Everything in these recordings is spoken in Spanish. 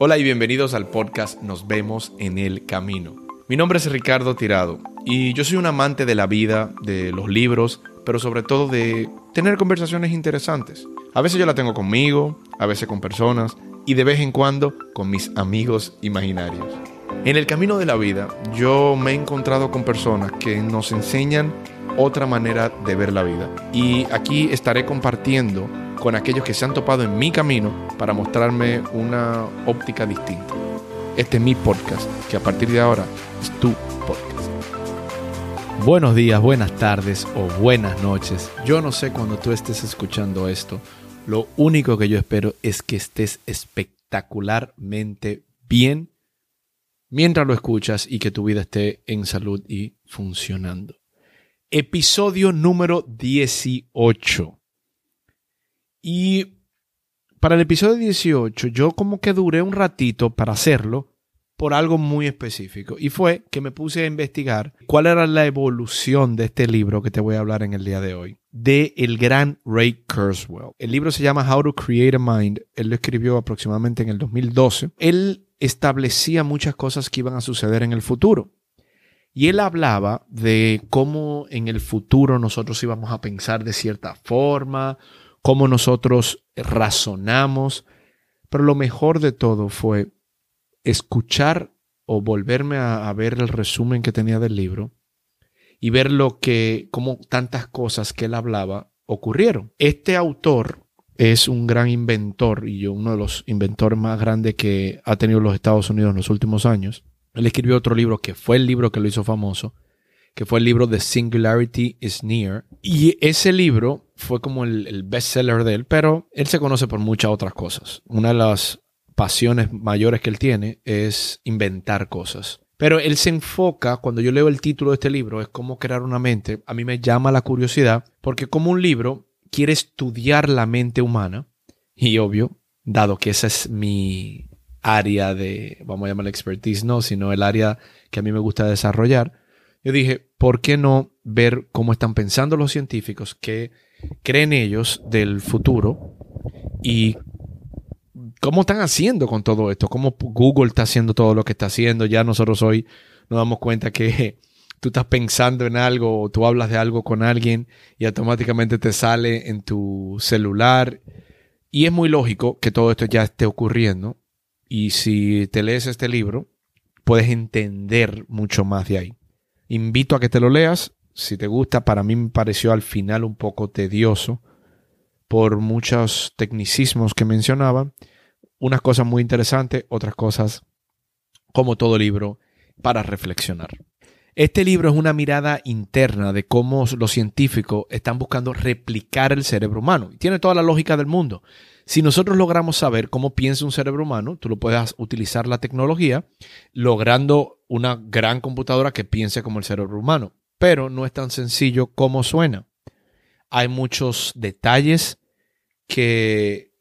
Hola y bienvenidos al podcast Nos vemos en el camino. Mi nombre es Ricardo Tirado y yo soy un amante de la vida, de los libros, pero sobre todo de tener conversaciones interesantes. A veces yo la tengo conmigo, a veces con personas y de vez en cuando con mis amigos imaginarios. En el camino de la vida yo me he encontrado con personas que nos enseñan otra manera de ver la vida y aquí estaré compartiendo con aquellos que se han topado en mi camino para mostrarme una óptica distinta. Este es mi podcast, que a partir de ahora es tu podcast. Buenos días, buenas tardes o buenas noches. Yo no sé cuando tú estés escuchando esto. Lo único que yo espero es que estés espectacularmente bien mientras lo escuchas y que tu vida esté en salud y funcionando. Episodio número 18. Y para el episodio 18 yo como que duré un ratito para hacerlo por algo muy específico. Y fue que me puse a investigar cuál era la evolución de este libro que te voy a hablar en el día de hoy. De el gran Ray Kurzweil. El libro se llama How to Create a Mind. Él lo escribió aproximadamente en el 2012. Él establecía muchas cosas que iban a suceder en el futuro. Y él hablaba de cómo en el futuro nosotros íbamos a pensar de cierta forma cómo nosotros razonamos, pero lo mejor de todo fue escuchar o volverme a, ver el resumen que tenía del libro y ver lo que, cómo tantas cosas que él hablaba ocurrieron. Este autor es un gran inventor y uno de los inventores más grandes que ha tenido los Estados Unidos en los últimos años. Él escribió otro libro que fue el libro que lo hizo famoso, que fue el libro The Singularity is Near. Y ese libro fue como el, el bestseller de él, pero él se conoce por muchas otras cosas. Una de las pasiones mayores que él tiene es inventar cosas. Pero él se enfoca, cuando yo leo el título de este libro, es cómo crear una mente. A mí me llama la curiosidad, porque como un libro quiere estudiar la mente humana, y obvio, dado que esa es mi área de, vamos a llamarla expertise, no, sino el área que a mí me gusta desarrollar, yo dije, ¿por qué no ver cómo están pensando los científicos, qué creen ellos del futuro y cómo están haciendo con todo esto? ¿Cómo Google está haciendo todo lo que está haciendo? Ya nosotros hoy nos damos cuenta que tú estás pensando en algo o tú hablas de algo con alguien y automáticamente te sale en tu celular. Y es muy lógico que todo esto ya esté ocurriendo. Y si te lees este libro, puedes entender mucho más de ahí. Invito a que te lo leas. Si te gusta, para mí me pareció al final un poco tedioso por muchos tecnicismos que mencionaba. Unas cosas muy interesantes, otras cosas, como todo libro, para reflexionar. Este libro es una mirada interna de cómo los científicos están buscando replicar el cerebro humano. Y tiene toda la lógica del mundo. Si nosotros logramos saber cómo piensa un cerebro humano, tú lo puedes utilizar la tecnología logrando una gran computadora que piense como el cerebro humano. Pero no es tan sencillo como suena. Hay muchos detalles que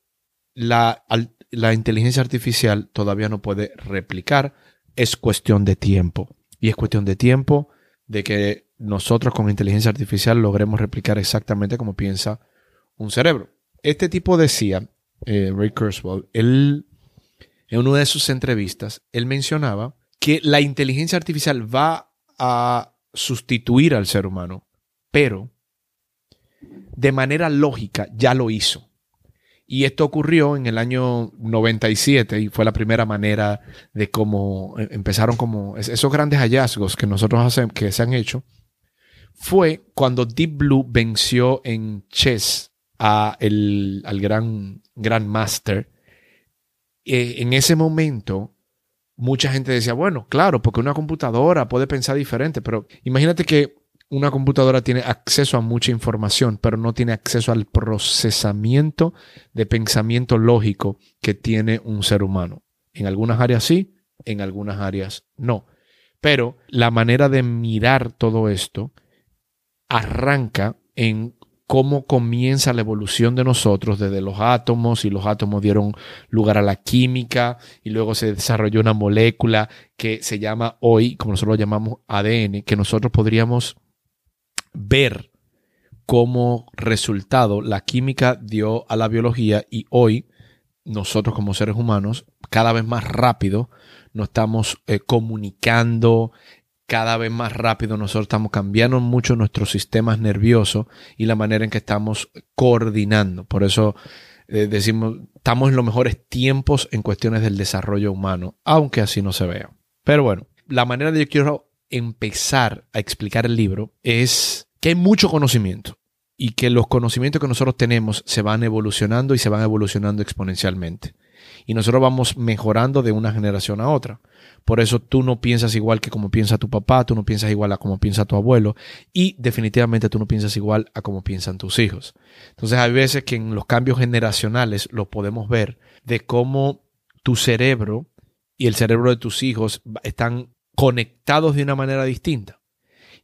la, la inteligencia artificial todavía no puede replicar. Es cuestión de tiempo. Y es cuestión de tiempo de que nosotros con inteligencia artificial logremos replicar exactamente como piensa un cerebro. Este tipo decía eh, Ray Kurzweil, él, en una de sus entrevistas, él mencionaba que la inteligencia artificial va a sustituir al ser humano, pero de manera lógica ya lo hizo. Y esto ocurrió en el año 97 y fue la primera manera de cómo eh, empezaron como esos grandes hallazgos que nosotros hacemos, que se han hecho, fue cuando Deep Blue venció en chess al gran, gran master, eh, en ese momento mucha gente decía, bueno, claro, porque una computadora puede pensar diferente, pero imagínate que una computadora tiene acceso a mucha información, pero no tiene acceso al procesamiento de pensamiento lógico que tiene un ser humano. En algunas áreas sí, en algunas áreas no. Pero la manera de mirar todo esto arranca en cómo comienza la evolución de nosotros desde los átomos y los átomos dieron lugar a la química y luego se desarrolló una molécula que se llama hoy, como nosotros lo llamamos ADN, que nosotros podríamos ver como resultado la química dio a la biología y hoy nosotros como seres humanos, cada vez más rápido nos estamos eh, comunicando, cada vez más rápido nosotros estamos cambiando mucho nuestros sistemas nerviosos y la manera en que estamos coordinando. Por eso eh, decimos, estamos en los mejores tiempos en cuestiones del desarrollo humano, aunque así no se vea. Pero bueno, la manera de yo quiero empezar a explicar el libro es que hay mucho conocimiento y que los conocimientos que nosotros tenemos se van evolucionando y se van evolucionando exponencialmente. Y nosotros vamos mejorando de una generación a otra. Por eso tú no piensas igual que como piensa tu papá, tú no piensas igual a como piensa tu abuelo y definitivamente tú no piensas igual a como piensan tus hijos. Entonces hay veces que en los cambios generacionales lo podemos ver de cómo tu cerebro y el cerebro de tus hijos están conectados de una manera distinta.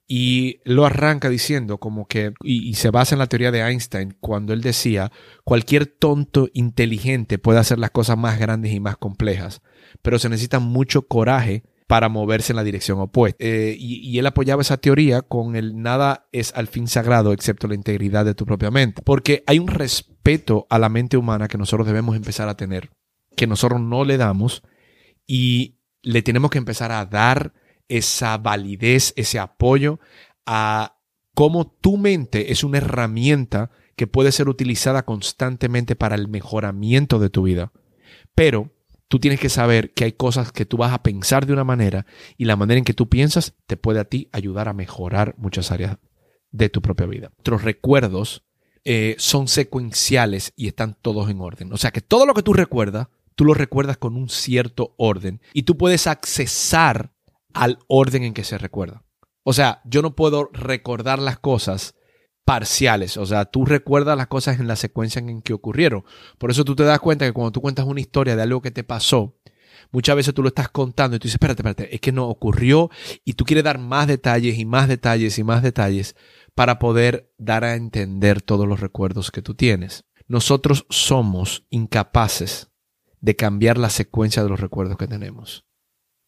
Y lo arranca diciendo como que, y, se basa en la teoría de Einstein, cuando él decía, cualquier tonto inteligente puede hacer las cosas más grandes y más complejas, pero se necesita mucho coraje para moverse en la dirección opuesta. Eh, y, y, él apoyaba esa teoría con el nada es al fin sagrado excepto la integridad de tu propia mente. Porque hay un respeto a la mente humana que nosotros debemos empezar a tener, que nosotros no le damos y le tenemos que empezar a dar esa validez, ese apoyo a cómo tu mente es una herramienta que puede ser utilizada constantemente para el mejoramiento de tu vida. Pero tú tienes que saber que hay cosas que tú vas a pensar de una manera y la manera en que tú piensas te puede a ti ayudar a mejorar muchas áreas de tu propia vida. Nuestros recuerdos eh, son secuenciales y están todos en orden. O sea que todo lo que tú recuerdas, tú lo recuerdas con un cierto orden y tú puedes accesar al orden en que se recuerda. O sea, yo no puedo recordar las cosas parciales, o sea, tú recuerdas las cosas en la secuencia en que ocurrieron. Por eso tú te das cuenta que cuando tú cuentas una historia de algo que te pasó, muchas veces tú lo estás contando y tú dices, espérate, espérate, es que no ocurrió y tú quieres dar más detalles y más detalles y más detalles para poder dar a entender todos los recuerdos que tú tienes. Nosotros somos incapaces de cambiar la secuencia de los recuerdos que tenemos.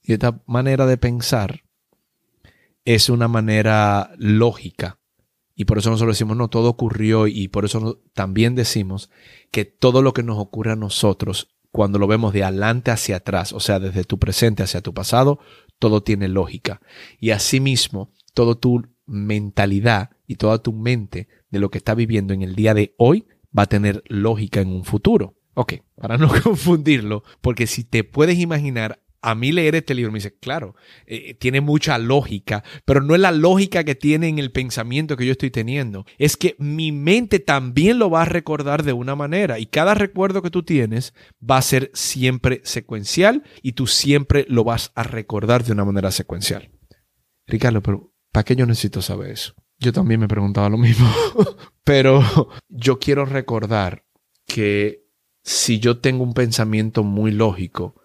Y esta manera de pensar es una manera lógica. Y por eso nosotros decimos, no, todo ocurrió y por eso también decimos que todo lo que nos ocurre a nosotros, cuando lo vemos de adelante hacia atrás, o sea, desde tu presente hacia tu pasado, todo tiene lógica. Y asimismo, toda tu mentalidad y toda tu mente de lo que está viviendo en el día de hoy va a tener lógica en un futuro. Ok, para no confundirlo, porque si te puedes imaginar a mí leer este libro me dice, claro, eh, tiene mucha lógica, pero no es la lógica que tiene en el pensamiento que yo estoy teniendo. Es que mi mente también lo va a recordar de una manera y cada recuerdo que tú tienes va a ser siempre secuencial y tú siempre lo vas a recordar de una manera secuencial. Ricardo, pero ¿para qué yo necesito saber eso? Yo también me preguntaba lo mismo, pero yo quiero recordar que si yo tengo un pensamiento muy lógico,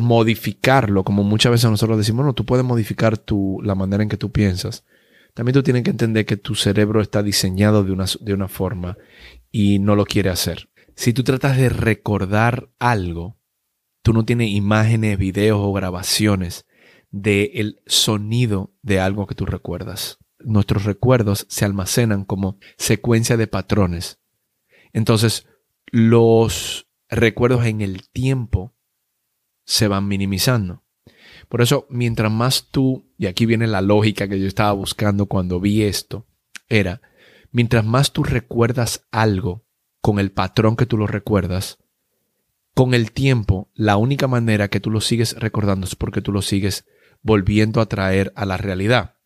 modificarlo, como muchas veces nosotros decimos, no, tú puedes modificar tu, la manera en que tú piensas. También tú tienes que entender que tu cerebro está diseñado de una, de una forma y no lo quiere hacer. Si tú tratas de recordar algo, tú no tienes imágenes, videos o grabaciones del sonido de algo que tú recuerdas. Nuestros recuerdos se almacenan como secuencia de patrones. Entonces, los recuerdos en el tiempo se van minimizando. Por eso, mientras más tú, y aquí viene la lógica que yo estaba buscando cuando vi esto, era, mientras más tú recuerdas algo con el patrón que tú lo recuerdas, con el tiempo, la única manera que tú lo sigues recordando es porque tú lo sigues volviendo a traer a la realidad.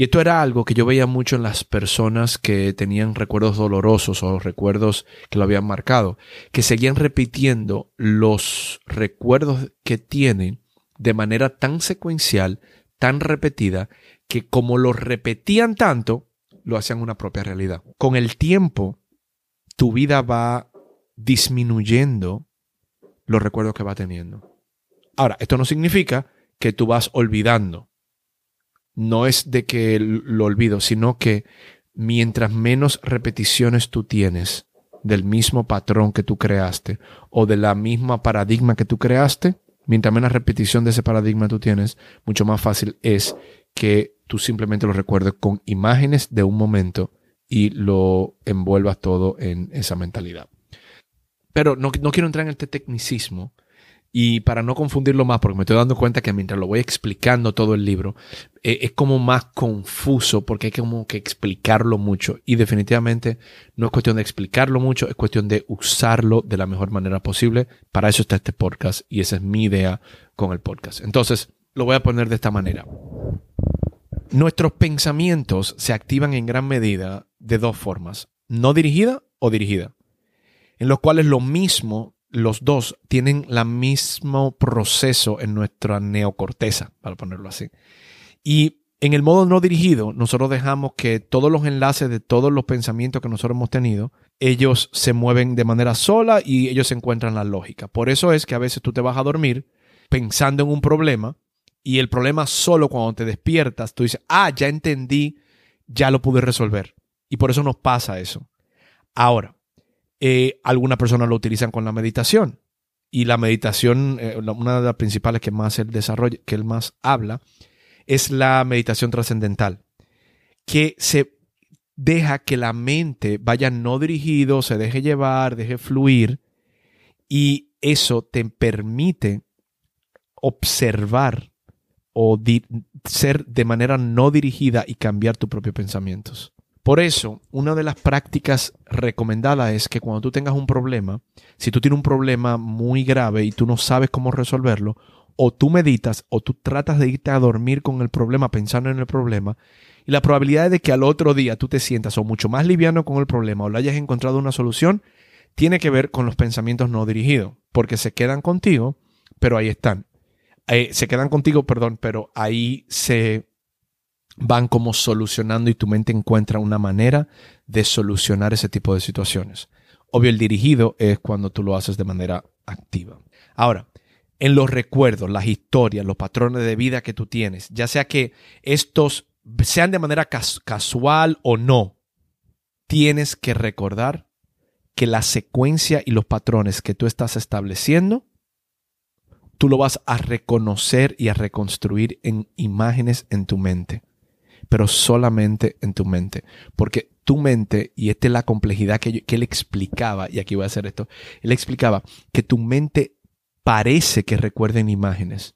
Y esto era algo que yo veía mucho en las personas que tenían recuerdos dolorosos o recuerdos que lo habían marcado, que seguían repitiendo los recuerdos que tienen de manera tan secuencial, tan repetida, que como lo repetían tanto, lo hacían una propia realidad. Con el tiempo, tu vida va disminuyendo los recuerdos que va teniendo. Ahora, esto no significa que tú vas olvidando no es de que lo olvido, sino que mientras menos repeticiones tú tienes del mismo patrón que tú creaste o de la misma paradigma que tú creaste, mientras menos repetición de ese paradigma tú tienes, mucho más fácil es que tú simplemente lo recuerdes con imágenes de un momento y lo envuelvas todo en esa mentalidad. Pero no, no quiero entrar en este tecnicismo, y para no confundirlo más, porque me estoy dando cuenta que mientras lo voy explicando todo el libro, eh, es como más confuso porque hay como que explicarlo mucho. Y definitivamente no es cuestión de explicarlo mucho, es cuestión de usarlo de la mejor manera posible. Para eso está este podcast y esa es mi idea con el podcast. Entonces, lo voy a poner de esta manera. Nuestros pensamientos se activan en gran medida de dos formas, no dirigida o dirigida, en los cuales lo mismo los dos tienen el mismo proceso en nuestra neocorteza, para ponerlo así. Y en el modo no dirigido, nosotros dejamos que todos los enlaces de todos los pensamientos que nosotros hemos tenido, ellos se mueven de manera sola y ellos encuentran la lógica. Por eso es que a veces tú te vas a dormir pensando en un problema y el problema solo cuando te despiertas, tú dices, ah, ya entendí, ya lo pude resolver. Y por eso nos pasa eso. Ahora, eh, algunas personas lo utilizan con la meditación. Y la meditación, eh, una de las principales que más él desarrolla, que él más habla, es la meditación trascendental, que se deja que la mente vaya no dirigido, se deje llevar, deje fluir, y eso te permite observar o ser de manera no dirigida y cambiar tus propios pensamientos. Por eso, una de las prácticas recomendadas es que cuando tú tengas un problema, si tú tienes un problema muy grave y tú no sabes cómo resolverlo, o tú meditas o tú tratas de irte a dormir con el problema pensando en el problema, y la probabilidad de que al otro día tú te sientas o mucho más liviano con el problema o le hayas encontrado una solución, tiene que ver con los pensamientos no dirigidos, porque se quedan contigo, pero ahí están. Eh, se quedan contigo, perdón, pero ahí se van como solucionando y tu mente encuentra una manera de solucionar ese tipo de situaciones. Obvio, el dirigido es cuando tú lo haces de manera activa. Ahora, en los recuerdos, las historias, los patrones de vida que tú tienes, ya sea que estos sean de manera casual o no, tienes que recordar que la secuencia y los patrones que tú estás estableciendo, tú lo vas a reconocer y a reconstruir en imágenes en tu mente pero solamente en tu mente. Porque tu mente, y esta es la complejidad que, él explicaba, y aquí voy a hacer esto, él explicaba que tu mente parece que recuerda en imágenes,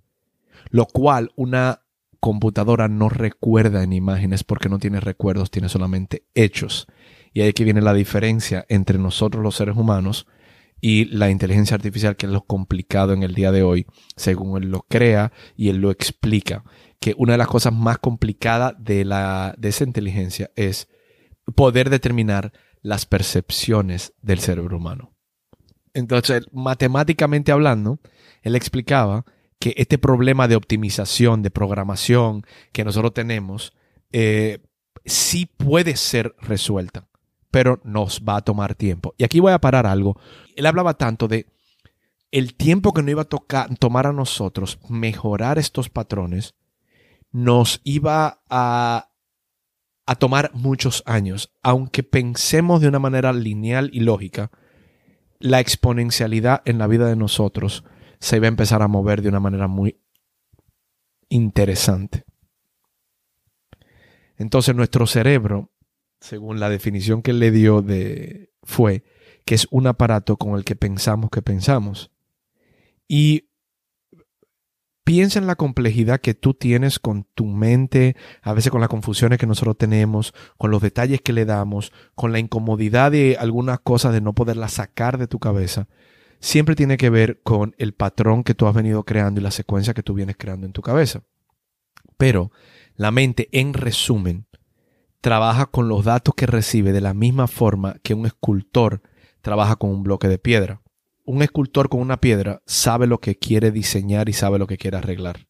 lo cual una computadora no recuerda en imágenes porque no tiene recuerdos, tiene solamente hechos. Y ahí que viene la diferencia entre nosotros los seres humanos y la inteligencia artificial, que es lo complicado en el día de hoy, según él lo crea y él lo explica que una de las cosas más complicadas de, la, de esa inteligencia es poder determinar las percepciones del cerebro humano. Entonces, matemáticamente hablando, él explicaba que este problema de optimización, de programación que nosotros tenemos, eh, sí puede ser resuelta, pero nos va a tomar tiempo. Y aquí voy a parar algo. Él hablaba tanto de el tiempo que nos iba a tocar, tomar a nosotros mejorar estos patrones nos iba a, a tomar muchos años. Aunque pensemos de una manera lineal y lógica, la exponencialidad en la vida de nosotros se iba a empezar a mover de una manera muy interesante. Entonces nuestro cerebro, según la definición que le dio de fue que es un aparato con el que pensamos que pensamos. Y Piensa en la complejidad que tú tienes con tu mente, a veces con las confusiones que nosotros tenemos, con los detalles que le damos, con la incomodidad de algunas cosas de no poderlas sacar de tu cabeza. Siempre tiene que ver con el patrón que tú has venido creando y la secuencia que tú vienes creando en tu cabeza. Pero la mente, en resumen, trabaja con los datos que recibe de la misma forma que un escultor trabaja con un bloque de piedra un escultor con una piedra sabe lo que quiere diseñar y sabe lo que quiere arreglar.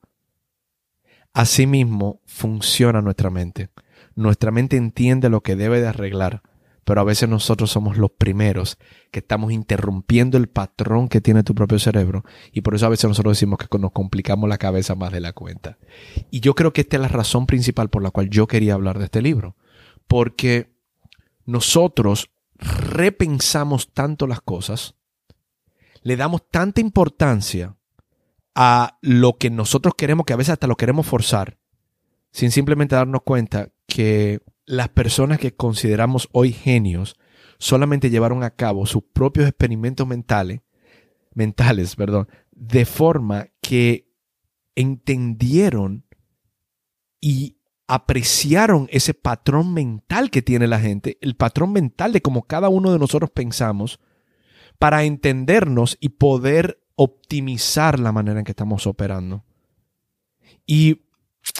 Asimismo funciona nuestra mente. Nuestra mente entiende lo que debe de arreglar, pero a veces nosotros somos los primeros que estamos interrumpiendo el patrón que tiene tu propio cerebro y por eso a veces nosotros decimos que nos complicamos la cabeza más de la cuenta. Y yo creo que esta es la razón principal por la cual yo quería hablar de este libro, porque nosotros repensamos tanto las cosas, le damos tanta importancia a lo que nosotros queremos, que a veces hasta lo queremos forzar, sin simplemente darnos cuenta que las personas que consideramos hoy genios solamente llevaron a cabo sus propios experimentos mentales, mentales, perdón, de forma que entendieron y apreciaron ese patrón mental que tiene la gente, el patrón mental de cómo cada uno de nosotros pensamos, para entendernos y poder optimizar la manera en que estamos operando. Y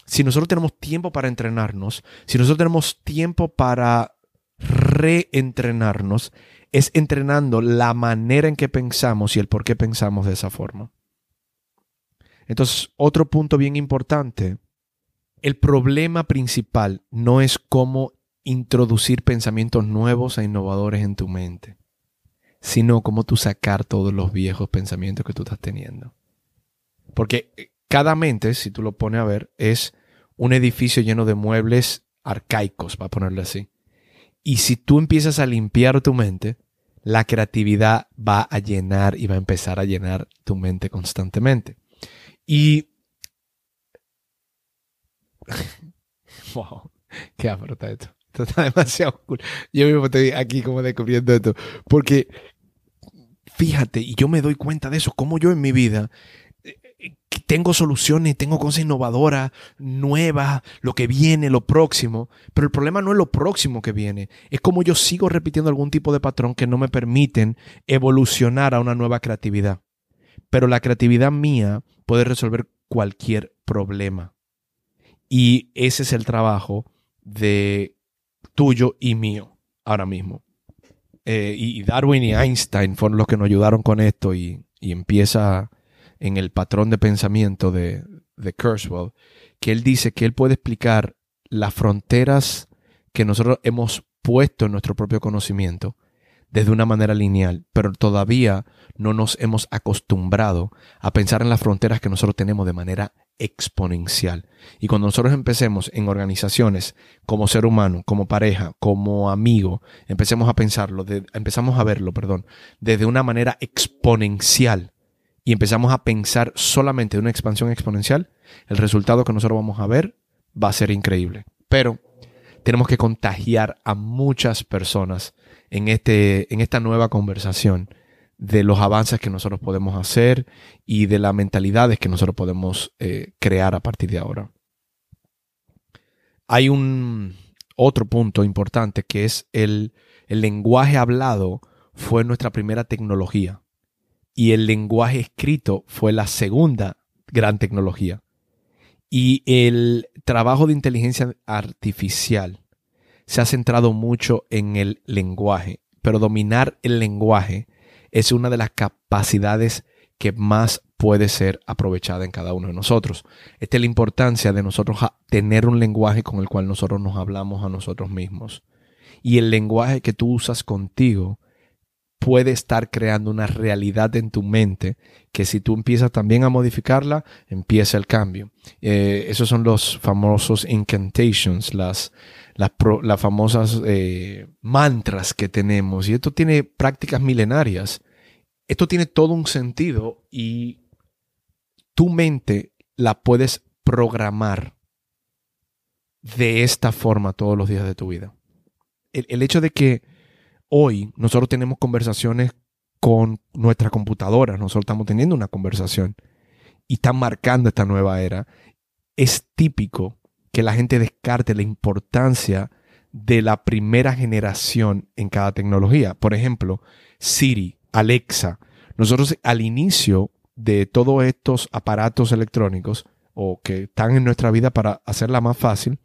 si nosotros tenemos tiempo para entrenarnos, si nosotros tenemos tiempo para reentrenarnos, es entrenando la manera en que pensamos y el por qué pensamos de esa forma. Entonces, otro punto bien importante, el problema principal no es cómo introducir pensamientos nuevos e innovadores en tu mente, sino cómo tú sacar todos los viejos pensamientos que tú estás teniendo. Porque eh, cada mente, si tú lo pones a ver, es un edificio lleno de muebles arcaicos, para ponerlo así. Y si tú empiezas a limpiar tu mente, la creatividad va a llenar y va a empezar a llenar tu mente constantemente. Y... wow, qué afrota esto. Esto está demasiado cool. Yo mismo estoy aquí como descubriendo esto. Porque, fíjate, y yo me doy cuenta de eso, como yo en mi vida tengo soluciones, tengo cosas innovadoras, nuevas, lo que viene, lo próximo. Pero el problema no es lo próximo que viene, es como yo sigo repitiendo algún tipo de patrón que no me permiten evolucionar a una nueva creatividad. Pero la creatividad mía puede resolver cualquier problema. Y ese es el trabajo de tuyo y mío ahora mismo. Eh, y Darwin y Einstein fueron los que nos ayudaron con esto y, y empieza en el patrón de pensamiento de, de Kurzweil, que él dice que él puede explicar las fronteras que nosotros hemos puesto en nuestro propio conocimiento desde una manera lineal, pero todavía no nos hemos acostumbrado a pensar en las fronteras que nosotros tenemos de manera exponencial. Y cuando nosotros empecemos en organizaciones, como ser humano, como pareja, como amigo, empecemos a pensarlo, empezamos a verlo, perdón, desde una manera exponencial, y empezamos a pensar solamente de una expansión exponencial, el resultado que nosotros vamos a ver va a ser increíble. Pero tenemos que contagiar a muchas personas en, este, en esta nueva conversación de los avances que nosotros podemos hacer y de las mentalidades que nosotros podemos eh, crear a partir de ahora. Hay un otro punto importante que es el, el lenguaje hablado fue nuestra primera tecnología y el lenguaje escrito fue la segunda gran tecnología. Y el trabajo de inteligencia artificial se ha centrado mucho en el lenguaje, pero dominar el lenguaje es una de las capacidades que más puede ser aprovechada en cada uno de nosotros. Esta es la importancia de nosotros tener un lenguaje con el cual nosotros nos hablamos a nosotros mismos. Y el lenguaje que tú usas contigo puede estar creando una realidad en tu mente que si tú empiezas también a modificarla, empieza el cambio. Eh, esos son los famosos incantations, las, las, famosas eh, mantras que tenemos. Y esto tiene prácticas milenarias. Esto tiene todo un sentido y tu mente la puedes programar de esta forma todos los días de tu vida. el hecho de que hoy nosotros tenemos conversaciones con nuestra computadora, nosotros estamos teniendo una conversación y están marcando esta nueva era. Es típico que la gente descarte la importancia de la primera generación en cada tecnología. Por ejemplo, Siri, Alexa. Nosotros al inicio de todos estos aparatos electrónicos o que están en nuestra vida para hacerla más fácil,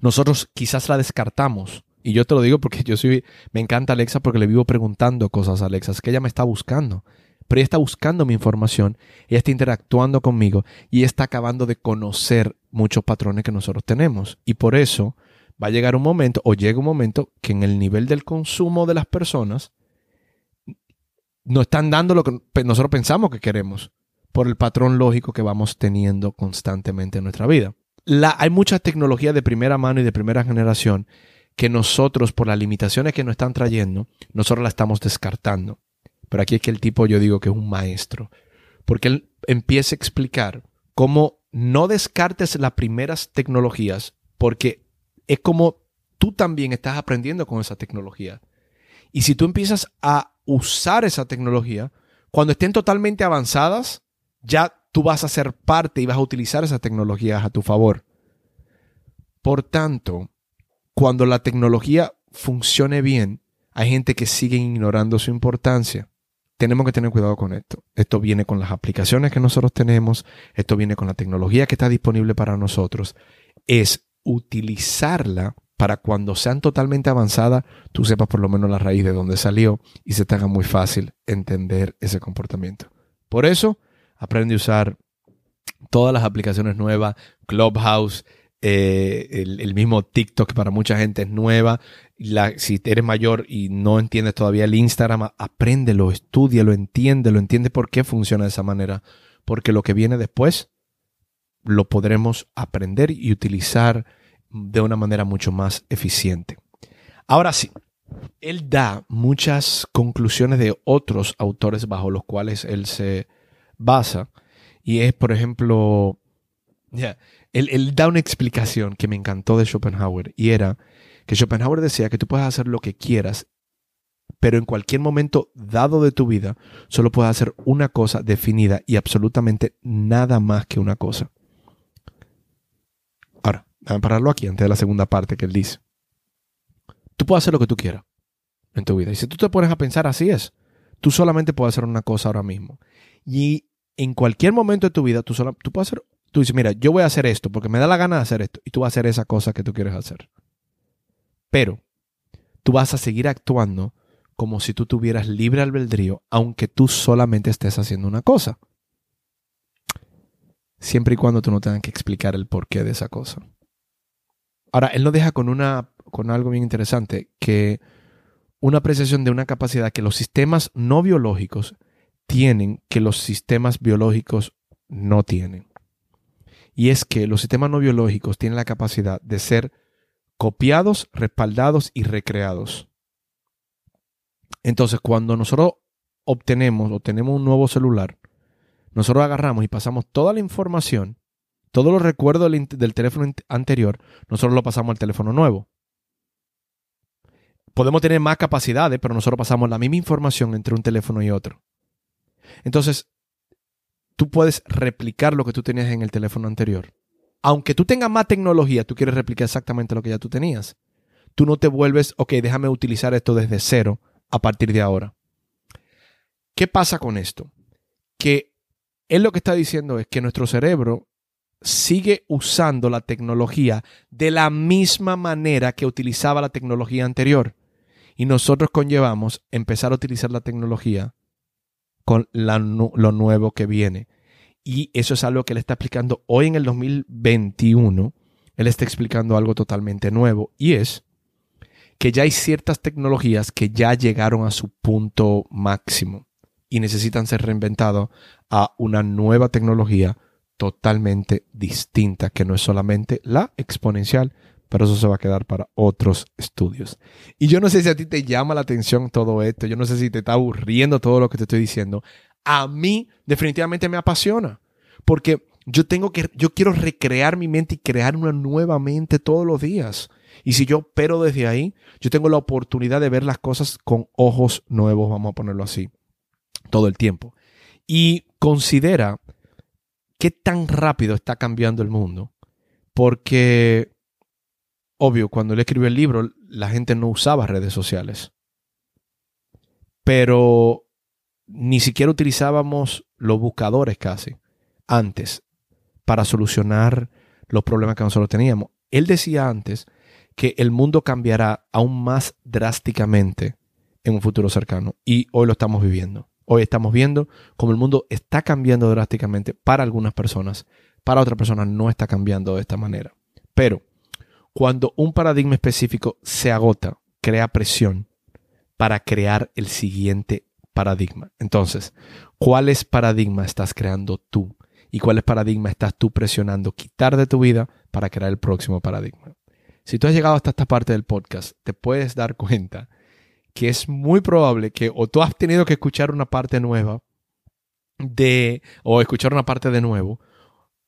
nosotros quizás la descartamos y yo te lo digo porque yo soy, me encanta Alexa porque le vivo preguntando cosas a Alexa. Es que ella me está buscando. Pero ella está buscando mi información, ella está interactuando conmigo y está acabando de conocer muchos patrones que nosotros tenemos. Y por eso va a llegar un momento, o llega un momento, que en el nivel del consumo de las personas nos están dando lo que nosotros pensamos que queremos por el patrón lógico que vamos teniendo constantemente en nuestra vida. Hay mucha tecnología de primera mano y de primera generación que nosotros, por las limitaciones que nos están trayendo, nosotros la estamos descartando. Pero aquí es que el tipo yo digo que es un maestro, porque él empieza a explicar cómo no descartes las primeras tecnologías, porque es como tú también estás aprendiendo con esa tecnología. Y si tú empiezas a usar esa tecnología, cuando estén totalmente avanzadas, ya tú vas a ser parte y vas a utilizar esas tecnologías a tu favor. Por tanto, cuando la tecnología funcione bien, hay gente que sigue ignorando su importancia. Tenemos que tener cuidado con esto. Esto viene con las aplicaciones que nosotros tenemos, esto viene con la tecnología que está disponible para nosotros. Es utilizarla para cuando sean totalmente avanzadas, tú sepas por lo menos la raíz de dónde salió y se te haga muy fácil entender ese comportamiento. Por eso, aprende a usar todas las aplicaciones nuevas, Clubhouse, eh, el, mismo TikTok para mucha gente es nueva. La, si eres mayor y no entiendes todavía el Instagram, apréndelo, entiende entiéndelo, entiende por qué funciona de esa manera. Porque lo que viene después lo podremos aprender y utilizar de una manera mucho más eficiente. Ahora sí, él da muchas conclusiones de otros autores bajo los cuales él se basa. Y es, por ejemplo, él, da una explicación que me encantó de Schopenhauer y era que Schopenhauer decía que tú puedes hacer lo que quieras, pero en cualquier momento dado de tu vida solo puedes hacer una cosa definida y absolutamente nada más que una cosa. Ahora, déjame pararlo aquí antes de la segunda parte que él dice. Tú puedes hacer lo que tú quieras en tu vida. Y si tú te pones a pensar, así es. Tú solamente puedes hacer una cosa ahora mismo. Y en cualquier momento de tu vida, tú, solo, tú puedes hacer Tú dices, mira, yo voy a hacer esto porque me da la gana de hacer esto y tú vas a hacer esa cosa que tú quieres hacer. Pero tú vas a seguir actuando como si tú tuvieras libre albedrío, aunque tú solamente estés haciendo una cosa. Siempre y cuando tú no tengas que explicar el porqué de esa cosa. Ahora, él nos deja con, una, con algo bien interesante, que una apreciación de una capacidad que los sistemas no biológicos tienen que los sistemas biológicos no tienen y es que los sistemas no biológicos tienen la capacidad de ser copiados, respaldados y recreados. Entonces, cuando nosotros obtenemos o tenemos un nuevo celular, nosotros agarramos y pasamos toda la información, todos los recuerdos del, del teléfono anterior, nosotros lo pasamos al teléfono nuevo. Podemos tener más capacidades, pero nosotros pasamos la misma información entre un teléfono y otro. Entonces, tú puedes replicar lo que tú tenías en el teléfono anterior. Aunque tú tengas más tecnología, tú quieres replicar exactamente lo que ya tú tenías. Tú no te vuelves, ok, déjame utilizar esto desde cero a partir de ahora. ¿Qué pasa con esto? Que él lo que está diciendo es que nuestro cerebro sigue usando la tecnología de la misma manera que utilizaba la tecnología anterior. Y nosotros conllevamos empezar a utilizar la tecnología con lo nuevo que viene. Y eso es algo que él está explicando hoy en el 2021. Él está explicando algo totalmente nuevo y es que ya hay ciertas tecnologías que ya llegaron a su punto máximo y necesitan ser reinventados a una nueva tecnología totalmente distinta, que no es solamente la exponencial, pero eso se va a quedar para otros estudios. Y yo no sé si a ti te llama la atención todo esto, yo no sé si te está aburriendo todo lo que te estoy diciendo. A mí definitivamente me apasiona, porque yo tengo que, yo quiero recrear mi mente y crear una nueva mente todos los días. Y si yo pero desde ahí, yo tengo la oportunidad de ver las cosas con ojos nuevos, vamos a ponerlo así, todo el tiempo. Y considera qué tan rápido está cambiando el mundo, porque Obvio, cuando él escribió el libro, la gente no usaba redes sociales. Pero ni siquiera utilizábamos los buscadores casi antes para solucionar los problemas que nosotros teníamos. Él decía antes que el mundo cambiará aún más drásticamente en un futuro cercano y hoy lo estamos viviendo. Hoy estamos viendo cómo el mundo está cambiando drásticamente para algunas personas, para otras personas no está cambiando de esta manera. Pero cuando un paradigma específico se agota, crea presión para crear el siguiente paradigma. Entonces, ¿cuáles paradigma estás creando tú? ¿Y cuáles paradigma estás tú presionando quitar de tu vida para crear el próximo paradigma? Si tú has llegado hasta esta parte del podcast, te puedes dar cuenta que es muy probable que o tú has tenido que escuchar una parte nueva de o escuchar una parte de nuevo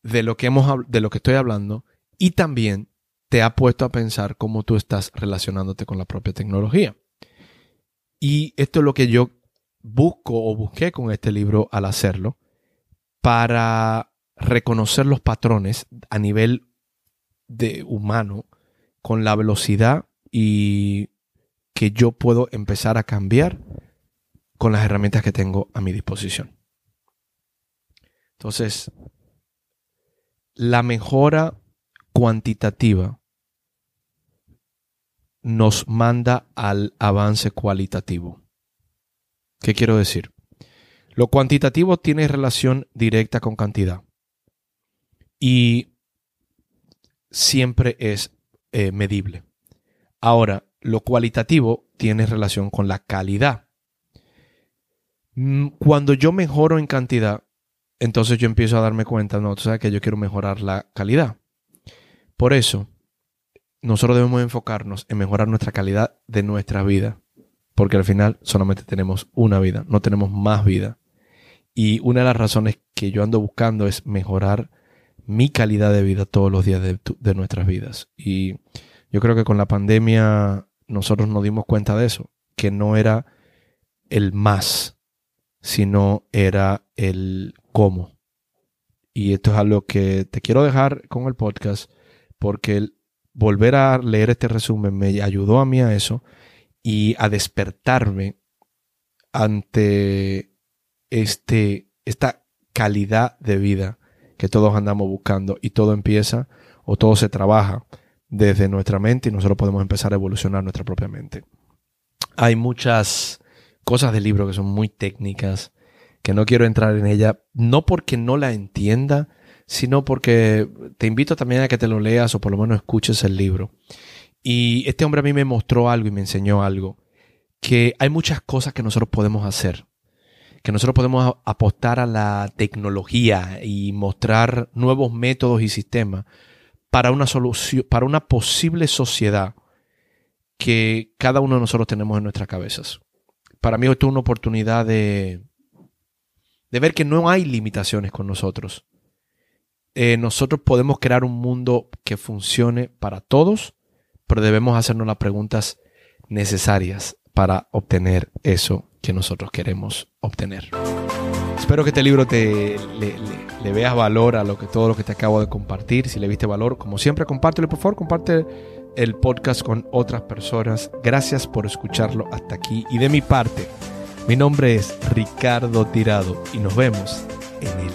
de lo que hemos de lo que estoy hablando y también te ha puesto a pensar cómo tú estás relacionándote con la propia tecnología. Y esto es lo que yo busco o busqué con este libro al hacerlo para reconocer los patrones a nivel de humano con la velocidad y que yo puedo empezar a cambiar con las herramientas que tengo a mi disposición. Entonces, la mejora cuantitativa nos manda al avance cualitativo. ¿Qué quiero decir? Lo cuantitativo tiene relación directa con cantidad y siempre es eh, medible. Ahora, lo cualitativo tiene relación con la calidad. Mm, cuando yo mejoro en cantidad, entonces yo empiezo a darme cuenta, no, tú sabes que yo quiero mejorar la calidad. Por eso, nosotros debemos enfocarnos en mejorar nuestra calidad de nuestra vida, porque al final solamente tenemos una vida, no tenemos más vida. Y una de las razones que yo ando buscando es mejorar mi calidad de vida todos los días de, nuestras vidas. Y yo creo que con la pandemia nosotros nos dimos cuenta de eso, que no era el más, sino era el cómo. Y esto es algo que te quiero dejar con el podcast, porque el volver a leer este resumen me ayudó a mí a eso y a despertarme ante este, esta calidad de vida que todos andamos buscando y todo empieza o todo se trabaja desde nuestra mente y nosotros podemos empezar a evolucionar nuestra propia mente. Hay muchas cosas del libro que son muy técnicas, que no quiero entrar en ella, no porque no la entienda, sino porque te invito también a que te lo leas o por lo menos escuches el libro. Y este hombre a mí me mostró algo y me enseñó algo, que hay muchas cosas que nosotros podemos hacer, que nosotros podemos apostar a la tecnología y mostrar nuevos métodos y sistemas para una solución, para una posible sociedad que cada uno de nosotros tenemos en nuestras cabezas. Para mí esto es una oportunidad de, de ver que no hay limitaciones con nosotros. Eh, nosotros podemos crear un mundo que funcione para todos, pero debemos hacernos las preguntas necesarias para obtener eso que nosotros queremos obtener. Espero que este libro te le, veas valor a lo que todo lo que te acabo de compartir. Si le viste valor, como siempre, compártelo por favor, comparte el podcast con otras personas. Gracias por escucharlo hasta aquí. Y de mi parte, mi nombre es Ricardo Tirado y nos vemos en el